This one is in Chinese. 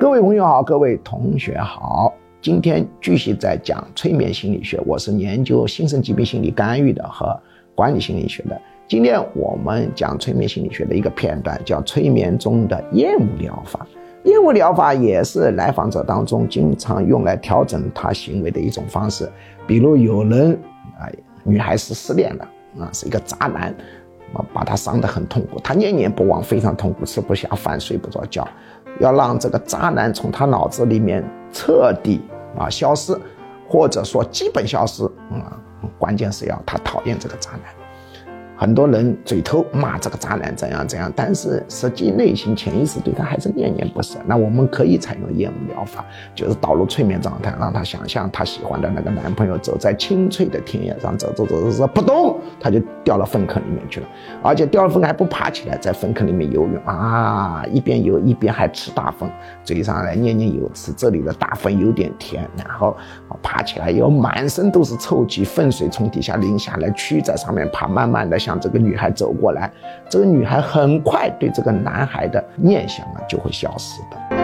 各位朋友好，各位同学好，今天继续在讲催眠心理学。我是研究精神疾病心理干预的和管理心理学的。今天我们讲催眠心理学的一个片段，叫催眠中的厌恶疗法。厌恶疗法也是来访者当中经常用来调整他行为的一种方式。比如有人啊，女孩是失恋了啊，是一个渣男。把他伤得很痛苦，他念念不忘，非常痛苦，吃不下饭，睡不着觉，要让这个渣男从他脑子里面彻底啊消失，或者说基本消失啊，关键是要他讨厌这个渣男。很多人嘴头骂这个渣男怎样怎样，但是实际内心潜意识对他还是念念不舍。那我们可以采用厌恶疗法，就是导入催眠状态，让他想象他喜欢的那个男朋友走在青翠的田野上，走走走走走，扑通他就掉到粪坑里面去了，而且掉了粪还不爬起来，在粪坑里面游泳啊，一边游一边还吃大粪，嘴上来念念有词，这里的大粪有点甜，然后爬起来以后满身都是臭气，粪水从底下淋下来，蛆在上面爬，慢慢的。向这个女孩走过来，这个女孩很快对这个男孩的念想啊就会消失的。